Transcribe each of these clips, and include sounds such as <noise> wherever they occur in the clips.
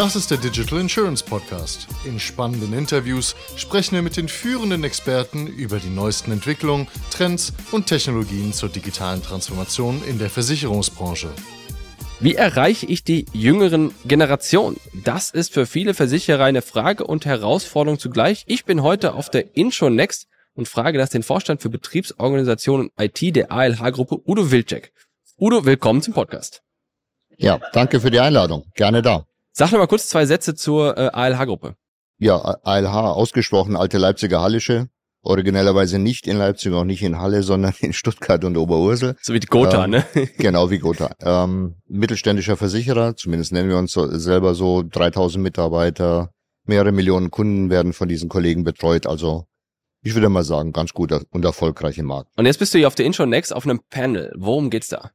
Das ist der Digital Insurance Podcast. In spannenden Interviews sprechen wir mit den führenden Experten über die neuesten Entwicklungen, Trends und Technologien zur digitalen Transformation in der Versicherungsbranche. Wie erreiche ich die jüngeren Generationen? Das ist für viele Versicherer eine Frage und Herausforderung zugleich. Ich bin heute auf der Intro Next und frage das den Vorstand für Betriebsorganisation und IT der ALH-Gruppe Udo Wildcheck. Udo, willkommen zum Podcast. Ja, danke für die Einladung. Gerne da. Sag noch mal kurz zwei Sätze zur äh, ALH-Gruppe. Ja, ALH, ausgesprochen alte Leipziger Hallische. Originellerweise nicht in Leipzig, auch nicht in Halle, <laughs> sondern in Stuttgart und Oberursel. So wie die Gotha, ähm, ne? <laughs> Genau wie Gotha. Ähm, mittelständischer Versicherer, zumindest nennen wir uns so, selber so, 3000 Mitarbeiter, mehrere Millionen Kunden werden von diesen Kollegen betreut. Also ich würde mal sagen, ganz guter und erfolgreicher Markt. Und jetzt bist du hier auf der Intro Next auf einem Panel. Worum geht's da?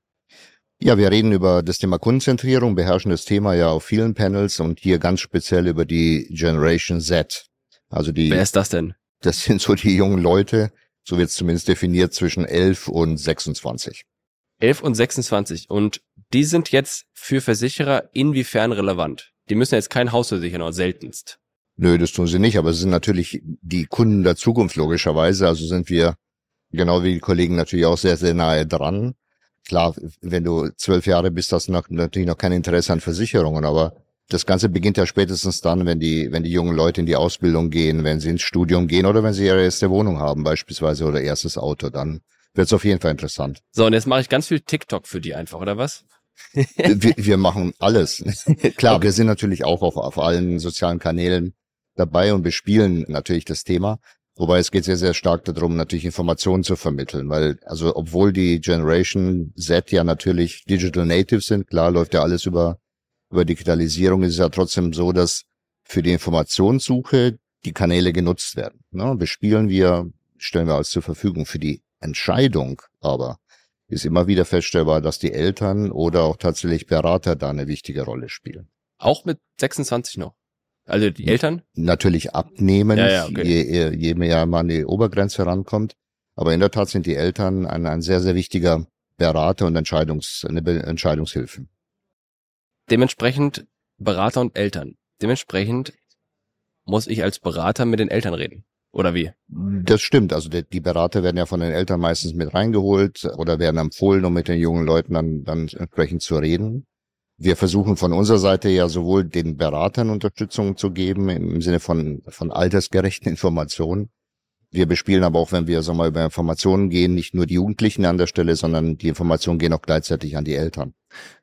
Ja, wir reden über das Thema Kundenzentrierung, beherrschen das Thema ja auf vielen Panels und hier ganz speziell über die Generation Z. Also die. Wer ist das denn? Das sind so die jungen Leute, so wird es zumindest definiert, zwischen 11 und 26. 11 und 26. Und die sind jetzt für Versicherer inwiefern relevant? Die müssen jetzt kein Haus versichern, oder seltenst. Nö, das tun sie nicht, aber sie sind natürlich die Kunden der Zukunft logischerweise. Also sind wir, genau wie die Kollegen, natürlich auch sehr, sehr nahe dran. Klar, wenn du zwölf Jahre bist, hast du noch, natürlich noch kein Interesse an Versicherungen, aber das Ganze beginnt ja spätestens dann, wenn die, wenn die jungen Leute in die Ausbildung gehen, wenn sie ins Studium gehen oder wenn sie ihre erste Wohnung haben beispielsweise oder erstes Auto, dann wird es auf jeden Fall interessant. So, und jetzt mache ich ganz viel TikTok für die einfach, oder was? wir, wir machen alles. <laughs> Klar, okay. wir sind natürlich auch auf, auf allen sozialen Kanälen dabei und bespielen natürlich das Thema. Wobei es geht sehr, sehr stark darum, natürlich Informationen zu vermitteln, weil, also, obwohl die Generation Z ja natürlich Digital Native sind, klar läuft ja alles über, über Digitalisierung, ist es ja trotzdem so, dass für die Informationssuche die Kanäle genutzt werden. Ne? Bespielen wir, stellen wir alles zur Verfügung. Für die Entscheidung aber ist immer wieder feststellbar, dass die Eltern oder auch tatsächlich Berater da eine wichtige Rolle spielen. Auch mit 26 noch? Also die Eltern? Natürlich abnehmen, ja, ja, okay. je, je mehr man an die Obergrenze rankommt. Aber in der Tat sind die Eltern ein, ein sehr, sehr wichtiger Berater und Entscheidungs, eine Entscheidungshilfe. Dementsprechend Berater und Eltern. Dementsprechend muss ich als Berater mit den Eltern reden. Oder wie? Das stimmt. Also die, die Berater werden ja von den Eltern meistens mit reingeholt oder werden empfohlen, um mit den jungen Leuten dann, dann entsprechend zu reden. Wir versuchen von unserer Seite ja sowohl den Beratern Unterstützung zu geben im Sinne von, von altersgerechten <laughs> Informationen. Wir bespielen aber auch, wenn wir so mal über Informationen gehen, nicht nur die Jugendlichen an der Stelle, sondern die Informationen gehen auch gleichzeitig an die Eltern.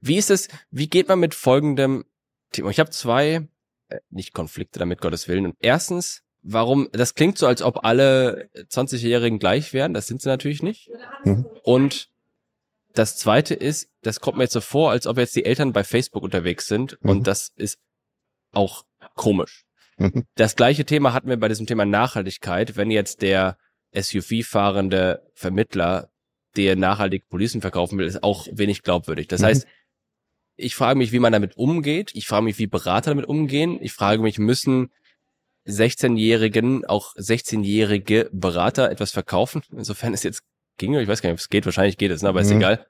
Wie ist es, wie geht man mit folgendem Thema? Ich habe zwei, äh, nicht Konflikte damit, Gottes Willen. Und erstens, warum, das klingt so, als ob alle 20-Jährigen gleich wären, das sind sie natürlich nicht. Mhm. Und das zweite ist, das kommt mir jetzt so vor, als ob jetzt die Eltern bei Facebook unterwegs sind mhm. und das ist auch komisch. Mhm. Das gleiche Thema hatten wir bei diesem Thema Nachhaltigkeit, wenn jetzt der SUV-fahrende Vermittler, der nachhaltig Policen verkaufen will, ist auch wenig glaubwürdig. Das mhm. heißt, ich frage mich, wie man damit umgeht. Ich frage mich, wie Berater damit umgehen. Ich frage mich, müssen 16-Jährigen, auch 16-jährige Berater etwas verkaufen? Insofern es jetzt ginge. Ich weiß gar nicht, ob es geht. Wahrscheinlich geht es, ne? aber mhm. ist egal.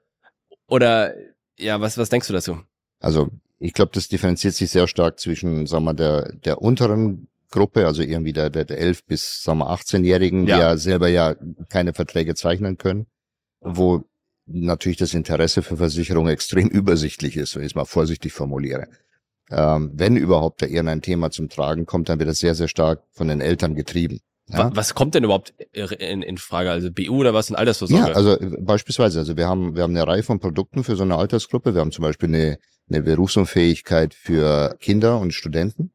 Oder ja, was, was denkst du dazu? Also ich glaube, das differenziert sich sehr stark zwischen, sagen wir, der, der unteren Gruppe, also irgendwie der, der, der 11 bis, sagen wir, 18-Jährigen, ja. die ja selber ja keine Verträge zeichnen können, wo natürlich das Interesse für Versicherungen extrem <laughs> übersichtlich ist, wenn ich es mal vorsichtig formuliere. Ähm, wenn überhaupt da irgendein Thema zum Tragen kommt, dann wird das sehr, sehr stark von den Eltern getrieben. Ja? Was kommt denn überhaupt in, in Frage? Also BU oder was in Altersvorsorge? Ja, also beispielsweise, also wir haben, wir haben eine Reihe von Produkten für so eine Altersgruppe. Wir haben zum Beispiel eine, eine Berufsunfähigkeit für Kinder und Studenten.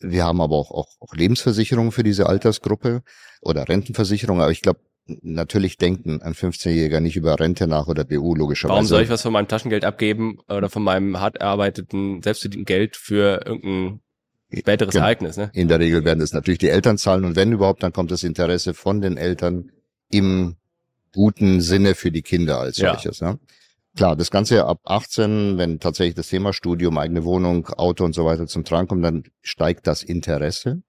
Wir haben aber auch, auch, auch Lebensversicherungen für diese Altersgruppe oder Rentenversicherung. Aber ich glaube, natürlich denken ein 15-Jähriger nicht über Rente nach oder BU logischerweise. Warum soll ich was von meinem Taschengeld abgeben oder von meinem hart erarbeiteten, selbstverdienten Geld für irgendein späteres genau. Ereignis, ne? In der Regel werden es natürlich die Eltern zahlen und wenn überhaupt, dann kommt das Interesse von den Eltern im guten Sinne für die Kinder als solches. Ja. Ne? Klar, das Ganze ab 18, wenn tatsächlich das Thema Studium, eigene Wohnung, Auto und so weiter zum Tragen kommt, dann steigt das Interesse.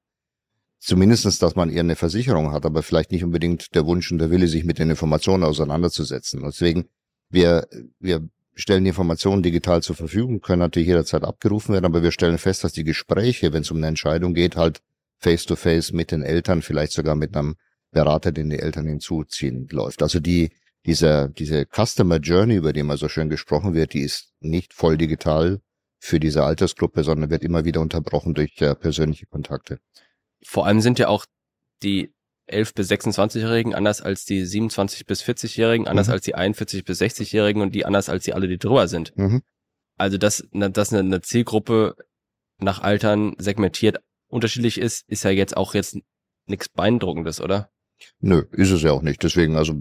Zumindestens, dass man eher eine Versicherung hat, aber vielleicht nicht unbedingt der Wunsch und der Wille, sich mit den Informationen auseinanderzusetzen. Deswegen, wir, wir stellen Informationen digital zur Verfügung, können natürlich jederzeit abgerufen werden, aber wir stellen fest, dass die Gespräche, wenn es um eine Entscheidung geht, halt face-to-face -face mit den Eltern, vielleicht sogar mit einem Berater, den die Eltern hinzuziehen, läuft. Also die, diese, diese Customer Journey, über die immer so schön gesprochen wird, die ist nicht voll digital für diese Altersgruppe, sondern wird immer wieder unterbrochen durch äh, persönliche Kontakte. Vor allem sind ja auch die 11 bis 26-Jährigen anders als die 27 bis 40-Jährigen, anders mhm. als die 41 bis 60-Jährigen und die anders als die alle, die drüber sind. Mhm. Also dass, dass eine Zielgruppe nach Altern segmentiert unterschiedlich ist, ist ja jetzt auch jetzt nichts Beeindruckendes, oder? Nö, ist es ja auch nicht. Deswegen, also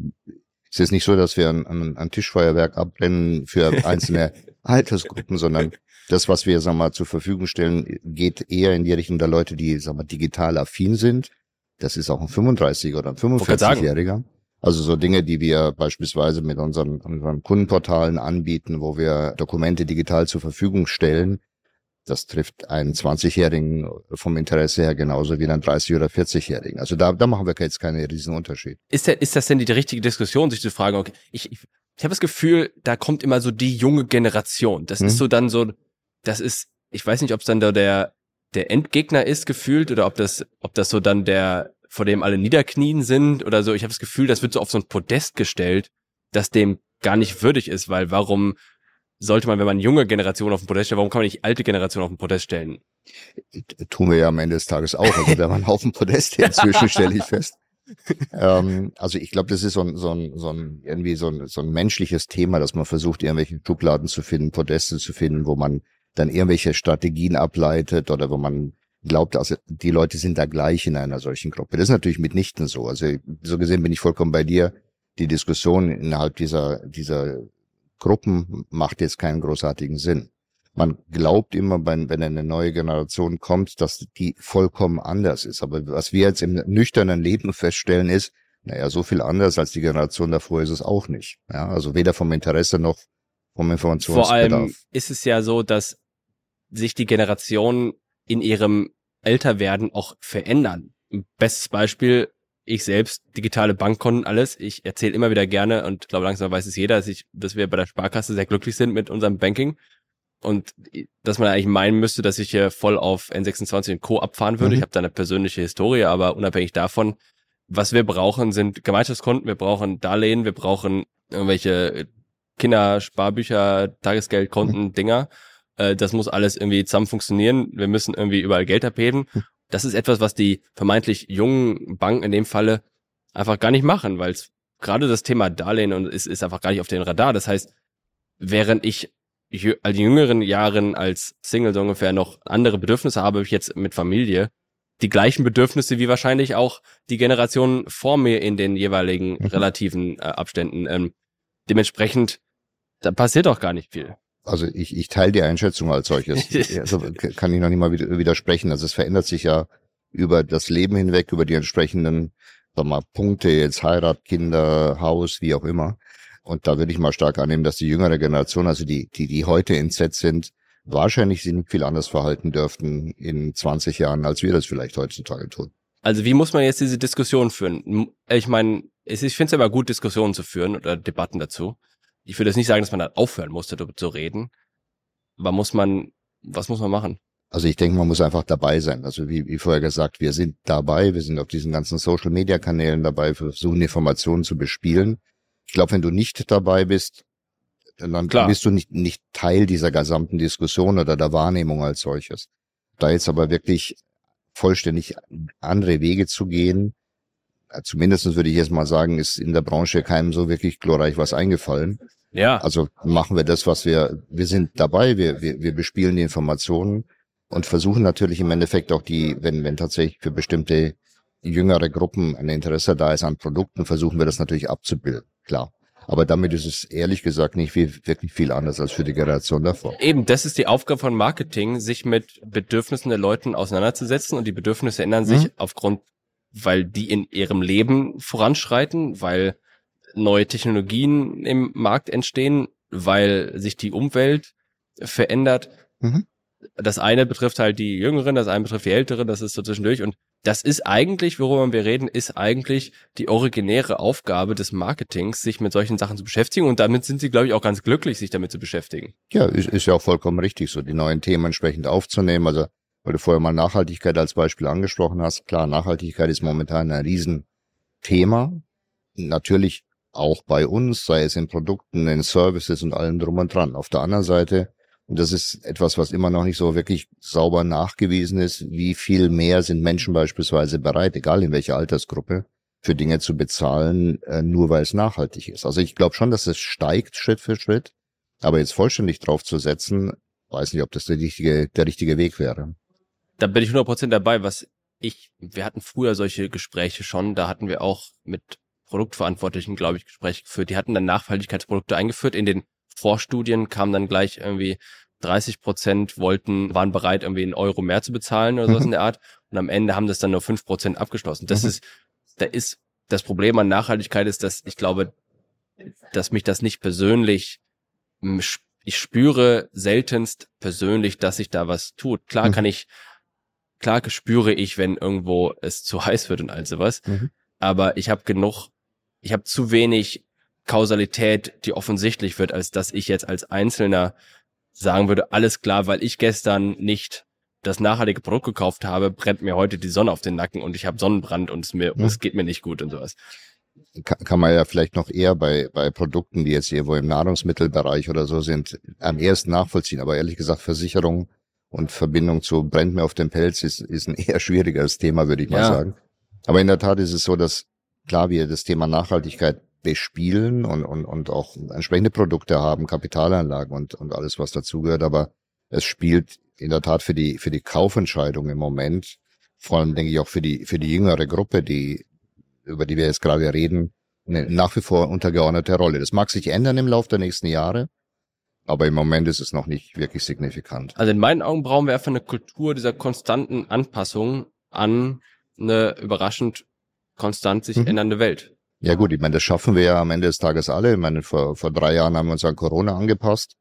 es ist nicht so, dass wir ein, ein, ein Tischfeuerwerk abbrennen für einzelne <laughs> Altersgruppen, sondern das, was wir, sag mal, zur Verfügung stellen, geht eher in die Richtung der Leute, die, sag mal, digital affin sind. Das ist auch ein 35 oder ein 45-Jähriger. Also so Dinge, die wir beispielsweise mit unseren, unseren Kundenportalen anbieten, wo wir Dokumente digital zur Verfügung stellen, das trifft einen 20-Jährigen vom Interesse her genauso wie einen 30- oder 40-Jährigen. Also da, da machen wir jetzt keinen riesen Unterschied. Ist, der, ist das denn die richtige Diskussion, sich zu fragen, okay, ich, ich, ich habe das Gefühl, da kommt immer so die junge Generation. Das hm. ist so dann so, das ist, ich weiß nicht, ob es dann da der, der Endgegner ist gefühlt oder ob das, ob das so dann der, vor dem alle niederknien sind oder so. Ich habe das Gefühl, das wird so auf so ein Podest gestellt, das dem gar nicht würdig ist, weil warum sollte man, wenn man junge Generation auf den Podest stellt, warum kann man nicht alte Generation auf den Podest stellen? Tun wir ja am Ende des Tages auch. Also da einen Haufen Podeste <laughs> inzwischen, stelle ich fest. ähm, also ich glaube, das ist so ein, so ein, so ein irgendwie so ein, so ein menschliches Thema, dass man versucht, irgendwelche Schubladen zu finden, Podeste zu finden, wo man dann irgendwelche Strategien ableitet oder wo man glaubt, also die Leute sind da gleich in einer solchen Gruppe. Das ist natürlich mitnichten so. Also so gesehen bin ich vollkommen bei dir. Die Diskussion innerhalb dieser, dieser Gruppen macht jetzt keinen großartigen Sinn. Man glaubt immer, wenn, wenn eine neue Generation kommt, dass die vollkommen anders ist. Aber was wir jetzt im nüchternen Leben feststellen ist, naja, so viel anders als die Generation davor ist es auch nicht. Ja, also weder vom Interesse noch vom Informationsbedarf. Vor allem ist es ja so, dass sich die Generationen in ihrem Älterwerden auch verändern. Bestes Beispiel ich selbst digitale Bankkonten, alles. Ich erzähle immer wieder gerne und glaube langsam weiß es jeder, dass ich, dass wir bei der Sparkasse sehr glücklich sind mit unserem Banking und dass man eigentlich meinen müsste, dass ich hier voll auf N26 und Co. abfahren würde. Mhm. Ich habe da eine persönliche Historie, aber unabhängig davon, was wir brauchen, sind Gemeinschaftskonten, wir brauchen Darlehen, wir brauchen irgendwelche Kindersparbücher, Tagesgeldkonten, mhm. Dinger. Äh, das muss alles irgendwie zusammen funktionieren. Wir müssen irgendwie überall Geld abheben. Mhm das ist etwas, was die vermeintlich jungen Banken in dem Falle einfach gar nicht machen, weil es gerade das Thema Darlehen und ist, ist einfach gar nicht auf den Radar. Das heißt, während ich als jüngeren Jahren als Single so ungefähr noch andere Bedürfnisse habe, ich jetzt mit Familie die gleichen Bedürfnisse wie wahrscheinlich auch die Generation vor mir in den jeweiligen mhm. relativen äh, Abständen. Ähm, dementsprechend, da passiert auch gar nicht viel. Also ich, ich teile die Einschätzung als solches. <laughs> also kann ich noch nicht mal widersprechen. Also es verändert sich ja über das Leben hinweg, über die entsprechenden sag mal, Punkte, jetzt Heirat, Kinder, Haus, wie auch immer. Und da würde ich mal stark annehmen, dass die jüngere Generation, also die, die, die heute in Z sind, wahrscheinlich sich nicht viel anders verhalten dürften in 20 Jahren, als wir das vielleicht heutzutage tun. Also wie muss man jetzt diese Diskussion führen? Ich meine, ich finde es immer gut, Diskussionen zu führen oder Debatten dazu ich würde jetzt nicht sagen, dass man da aufhören musste, darüber zu reden. Aber muss man, was muss man machen? Also ich denke, man muss einfach dabei sein. Also wie, wie vorher gesagt, wir sind dabei, wir sind auf diesen ganzen Social-Media-Kanälen dabei, versuchen Informationen zu bespielen. Ich glaube, wenn du nicht dabei bist, dann Klar. bist du nicht, nicht Teil dieser gesamten Diskussion oder der Wahrnehmung als solches. Da jetzt aber wirklich vollständig andere Wege zu gehen, zumindest würde ich jetzt mal sagen, ist in der Branche keinem so wirklich glorreich was eingefallen. Ja. Also machen wir das, was wir, wir sind dabei, wir, wir, wir bespielen die Informationen und versuchen natürlich im Endeffekt auch die, wenn, wenn tatsächlich für bestimmte jüngere Gruppen ein Interesse da ist an Produkten, versuchen wir das natürlich abzubilden, klar. Aber damit ist es ehrlich gesagt nicht viel, wirklich viel anders als für die Generation davor. Eben, das ist die Aufgabe von Marketing, sich mit Bedürfnissen der Leuten auseinanderzusetzen und die Bedürfnisse ändern sich mhm. aufgrund, weil die in ihrem Leben voranschreiten, weil neue Technologien im Markt entstehen, weil sich die Umwelt verändert. Mhm. Das eine betrifft halt die Jüngeren, das eine betrifft die Älteren, das ist so zwischendurch. Und das ist eigentlich, worüber wir reden, ist eigentlich die originäre Aufgabe des Marketings, sich mit solchen Sachen zu beschäftigen. Und damit sind sie, glaube ich, auch ganz glücklich, sich damit zu beschäftigen. Ja, ist, ist ja auch vollkommen richtig, so die neuen Themen entsprechend aufzunehmen. Also, weil du vorher mal Nachhaltigkeit als Beispiel angesprochen hast. Klar, Nachhaltigkeit ist momentan ein Riesenthema. Natürlich auch bei uns, sei es in Produkten, in Services und allem drum und dran. Auf der anderen Seite und das ist etwas, was immer noch nicht so wirklich sauber nachgewiesen ist. Wie viel mehr sind Menschen beispielsweise bereit, egal in welcher Altersgruppe, für Dinge zu bezahlen, äh, nur weil es nachhaltig ist. Also ich glaube schon, dass es steigt Schritt für Schritt. Aber jetzt vollständig drauf zu setzen, weiß nicht, ob das der richtige, der richtige Weg wäre. Da bin ich 100% dabei, was ich, wir hatten früher solche Gespräche schon, da hatten wir auch mit Produktverantwortlichen, glaube ich, Gespräche geführt. Die hatten dann Nachhaltigkeitsprodukte eingeführt in den Vorstudien kam dann gleich irgendwie 30 Prozent wollten, waren bereit, irgendwie einen Euro mehr zu bezahlen oder sowas mhm. in <laughs> der Art. Und am Ende haben das dann nur fünf Prozent abgeschlossen. Das mhm. ist, da ist, das Problem an Nachhaltigkeit ist, dass ich glaube, dass mich das nicht persönlich, ich spüre seltenst persönlich, dass sich da was tut. Klar mhm. kann ich, klar spüre ich, wenn irgendwo es zu <laughs> heiß wird und all sowas. Mhm. Aber ich habe genug, ich habe zu wenig Kausalität, die offensichtlich wird, als dass ich jetzt als Einzelner sagen würde, alles klar, weil ich gestern nicht das nachhaltige Produkt gekauft habe, brennt mir heute die Sonne auf den Nacken und ich habe Sonnenbrand und es mir, ja. es geht mir nicht gut und sowas. Kann, kann man ja vielleicht noch eher bei, bei Produkten, die jetzt irgendwo im Nahrungsmittelbereich oder so sind, am ersten nachvollziehen. Aber ehrlich gesagt, Versicherung und Verbindung zu brennt mir auf dem Pelz ist, ist ein <laughs> eher schwierigeres Thema, würde ich mal ja. sagen. Aber in der Tat ist es so, dass klar wir das Thema Nachhaltigkeit bespielen und, und, und auch entsprechende Produkte haben, Kapitalanlagen und, und alles, was dazugehört. Aber es spielt in der Tat für die, für die Kaufentscheidung im Moment, vor allem denke ich auch für die, für die jüngere Gruppe, die, über die wir jetzt gerade reden, eine nach wie vor untergeordnete Rolle. Das mag sich ändern im Laufe der nächsten Jahre, aber im Moment ist es noch nicht wirklich signifikant. Also in meinen Augen brauchen wir einfach eine Kultur dieser konstanten Anpassung an eine überraschend konstant sich mhm. ändernde Welt. Ja gut, ich meine, das schaffen wir ja am Ende des Tages alle. Ich meine, vor, vor drei Jahren haben wir uns an Corona angepasst,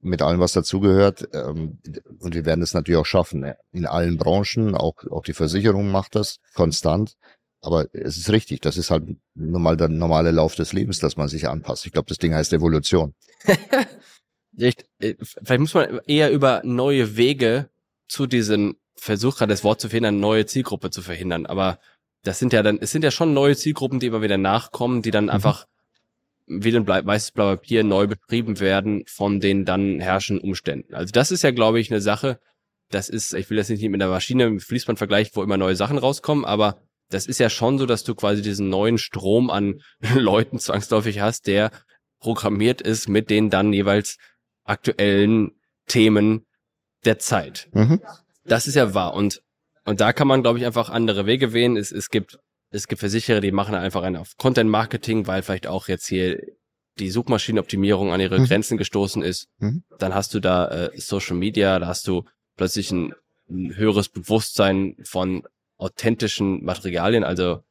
mit allem, was dazugehört. Ähm, und wir werden es natürlich auch schaffen. Ne? In allen Branchen, auch, auch die Versicherung macht das konstant. Aber es ist richtig, das ist halt nun mal der normale Lauf des Lebens, dass man sich anpasst. Ich glaube, das Ding heißt Evolution. <laughs> Echt, äh, vielleicht muss man eher über neue Wege zu diesem Versuch, gerade das Wort zu eine neue Zielgruppe zu verhindern. Aber das sind ja dann, es sind ja schon neue Zielgruppen, die immer wieder nachkommen, die dann mhm. einfach wie ein weißes Blau Papier neu betrieben werden von den dann herrschenden Umständen. Also das ist ja, glaube ich, eine Sache, das ist, ich will das nicht mit der Maschine mit Fließband vergleichen, wo immer neue Sachen rauskommen, aber das ist ja schon so, dass du quasi diesen neuen Strom an <laughs> Leuten zwangsläufig hast, der programmiert ist mit den dann jeweils aktuellen Themen der Zeit. Mhm. Das ist ja wahr. Und und da kann man, glaube ich, einfach andere Wege wählen. Es, es gibt, es gibt Versicherer, die machen einfach einen auf Content Marketing, weil vielleicht auch jetzt hier die Suchmaschinenoptimierung an ihre mhm. Grenzen gestoßen ist. Mhm. Dann hast du da äh, Social Media, da hast du plötzlich ein, ein höheres Bewusstsein von authentischen Materialien, also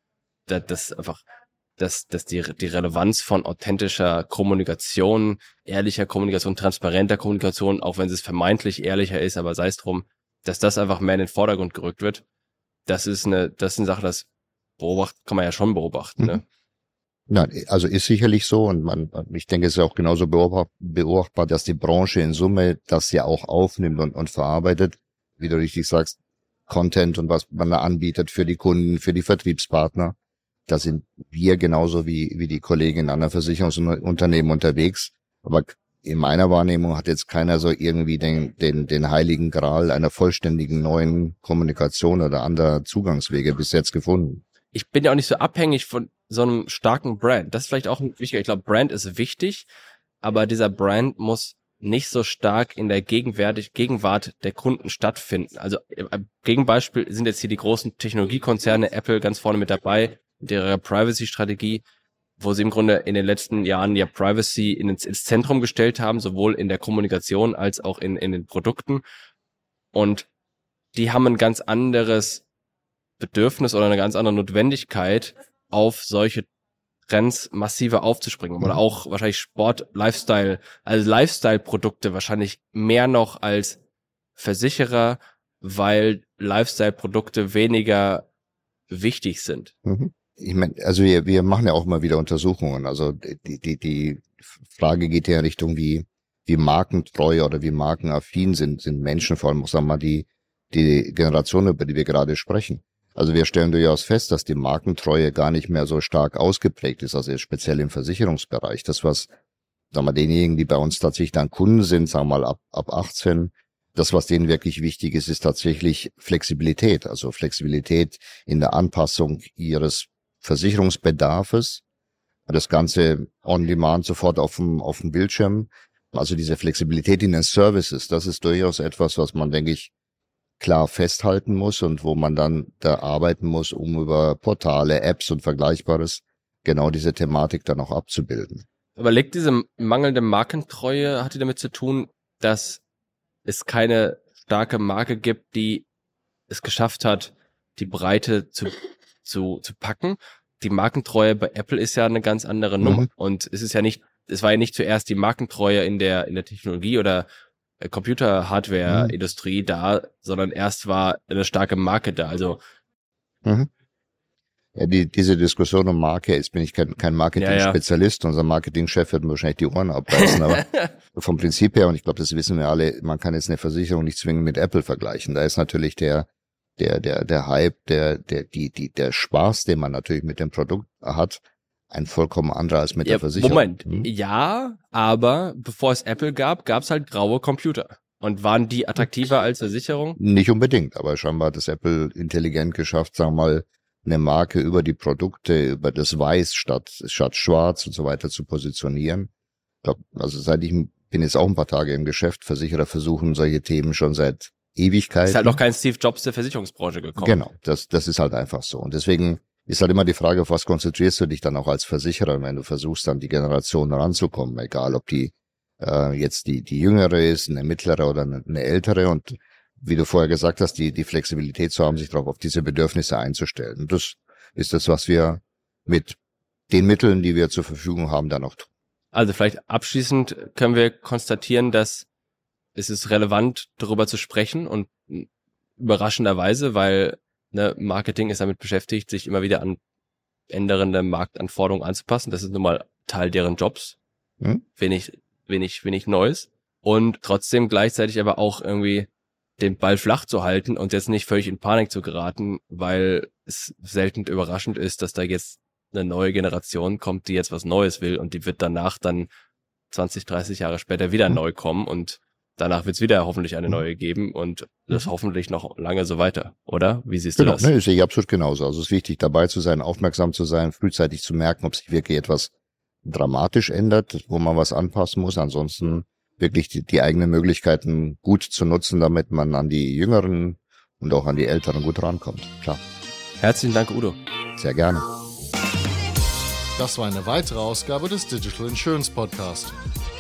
das, das einfach dass, dass die, die Relevanz von authentischer Kommunikation, ehrlicher Kommunikation, transparenter Kommunikation, auch wenn es vermeintlich ehrlicher ist, aber sei es drum, dass das einfach mehr in den Vordergrund gerückt wird, das ist eine, das ist eine Sache, das beobachten, kann man ja schon beobachten, ne? Nein, mhm. also ist sicherlich so und man, ich denke, es ist auch genauso beobachtbar, dass die Branche in Summe das ja auch aufnimmt und, und verarbeitet, wie du richtig sagst, Content und was man da anbietet für die Kunden, für die Vertriebspartner. Da sind wir genauso wie, wie die Kollegen in anderen Versicherungsunternehmen unterwegs. Aber in meiner Wahrnehmung hat jetzt keiner so irgendwie den, den, den heiligen Gral einer vollständigen neuen Kommunikation oder anderer Zugangswege bis jetzt gefunden. Ich bin ja auch nicht so abhängig von so einem starken Brand. Das ist vielleicht auch wichtig. Ich glaube, Brand ist wichtig, aber dieser Brand muss nicht so stark in der Gegenwärtig Gegenwart der Kunden stattfinden. Also äh, Gegenbeispiel sind jetzt hier die großen Technologiekonzerne, Apple ganz vorne mit dabei, mit ihrer Privacy-Strategie wo sie im Grunde in den letzten Jahren ja Privacy ins, ins Zentrum gestellt haben, sowohl in der Kommunikation als auch in, in den Produkten. Und die haben ein ganz anderes Bedürfnis oder eine ganz andere Notwendigkeit, auf solche Trends massiver aufzuspringen. Oder mhm. auch wahrscheinlich Sport, Lifestyle, also Lifestyle-Produkte wahrscheinlich mehr noch als Versicherer, weil Lifestyle-Produkte weniger wichtig sind. Mhm. Ich meine, also wir, wir machen ja auch immer wieder Untersuchungen. Also die, die, die Frage geht ja in Richtung, wie, wie markentreu oder wie markenaffin sind, sind Menschen, vor allem, sagen wir mal, die, die Generation, über die wir gerade sprechen. Also wir stellen durchaus fest, dass die Markentreue gar nicht mehr so stark ausgeprägt ist, also speziell im Versicherungsbereich. Das, was, sagen wir, denjenigen, die bei uns tatsächlich dann Kunden sind, sagen wir mal ab, ab 18, das, was denen wirklich wichtig ist, ist tatsächlich Flexibilität. Also Flexibilität in der Anpassung ihres Versicherungsbedarfes. Das Ganze on demand sofort auf dem, auf dem Bildschirm. Also diese Flexibilität in den Services, das ist durchaus etwas, was man, denke ich, klar festhalten muss und wo man dann da arbeiten muss, um über Portale, Apps und Vergleichbares genau diese Thematik dann auch abzubilden. Aber liegt diese mangelnde Markentreue, hat die damit zu tun, dass es keine starke Marke gibt, die es geschafft hat, die Breite zu, zu, zu packen? Die Markentreue bei Apple ist ja eine ganz andere Nummer. Mhm. Und es ist ja nicht, es war ja nicht zuerst die Markentreue in der, in der Technologie oder äh, Computer-Hardware-Industrie mhm. da, sondern erst war eine starke Marke da. Also mhm. Ja, die, diese Diskussion um Marke, jetzt bin ich kein, kein Marketing-Spezialist, ja, ja. unser Marketingchef wird wahrscheinlich die Ohren abbeißen, aber <laughs> vom Prinzip her, und ich glaube, das wissen wir alle, man kann jetzt eine Versicherung nicht zwingend mit Apple vergleichen. Da ist natürlich der, der, der, der Hype, der, der, die, die, der Spaß, den man natürlich mit dem Produkt hat, ein vollkommen anderer als mit ja, der Versicherung. Moment, hm? ja, aber bevor es Apple gab, gab es halt graue Computer. Und waren die attraktiver als Versicherung? Nicht unbedingt, aber scheinbar hat es Apple intelligent geschafft, sagen wir mal, eine Marke über die Produkte, über das Weiß statt, statt Schwarz und so weiter zu positionieren. Glaub, also seit ich bin jetzt auch ein paar Tage im Geschäft, Versicherer versuchen solche Themen schon seit Ewigkeiten. Ist halt noch kein Steve Jobs der Versicherungsbranche gekommen. Genau, das, das ist halt einfach so. Und deswegen ist halt immer die Frage, auf was konzentrierst du dich dann auch als Versicherer, wenn du versuchst, dann die Generation ranzukommen, egal ob die äh, jetzt die, die jüngere ist, eine mittlere oder eine, eine ältere und wie du vorher gesagt hast, die, die Flexibilität zu haben, sich darauf auf diese Bedürfnisse einzustellen. Und das ist das, was wir mit den Mitteln, die wir zur Verfügung haben, dann auch tun. Also vielleicht abschließend können wir konstatieren, dass es ist relevant, darüber zu sprechen und überraschenderweise, weil ne, Marketing ist damit beschäftigt, sich immer wieder an ändernde Marktanforderungen anzupassen. Das ist nun mal Teil deren Jobs. Hm? Wenig, wenig, wenig Neues. Und trotzdem gleichzeitig aber auch irgendwie den Ball flach zu halten und jetzt nicht völlig in Panik zu geraten, weil es selten überraschend ist, dass da jetzt eine neue Generation kommt, die jetzt was Neues will und die wird danach dann 20, 30 Jahre später wieder mhm. neu kommen und danach wird es wieder hoffentlich eine mhm. neue geben und das mhm. hoffentlich noch lange so weiter, oder? Wie siehst genau, du das? Nee, sehe ich absolut genauso. Also es ist wichtig, dabei zu sein, aufmerksam zu sein, frühzeitig zu merken, ob sich wirklich etwas dramatisch ändert, wo man was anpassen muss. Ansonsten wirklich die, die eigenen Möglichkeiten gut zu nutzen, damit man an die Jüngeren und auch an die Älteren gut rankommt. Klar. Herzlichen Dank, Udo. Sehr gerne. Das war eine weitere Ausgabe des Digital Insurance Podcast.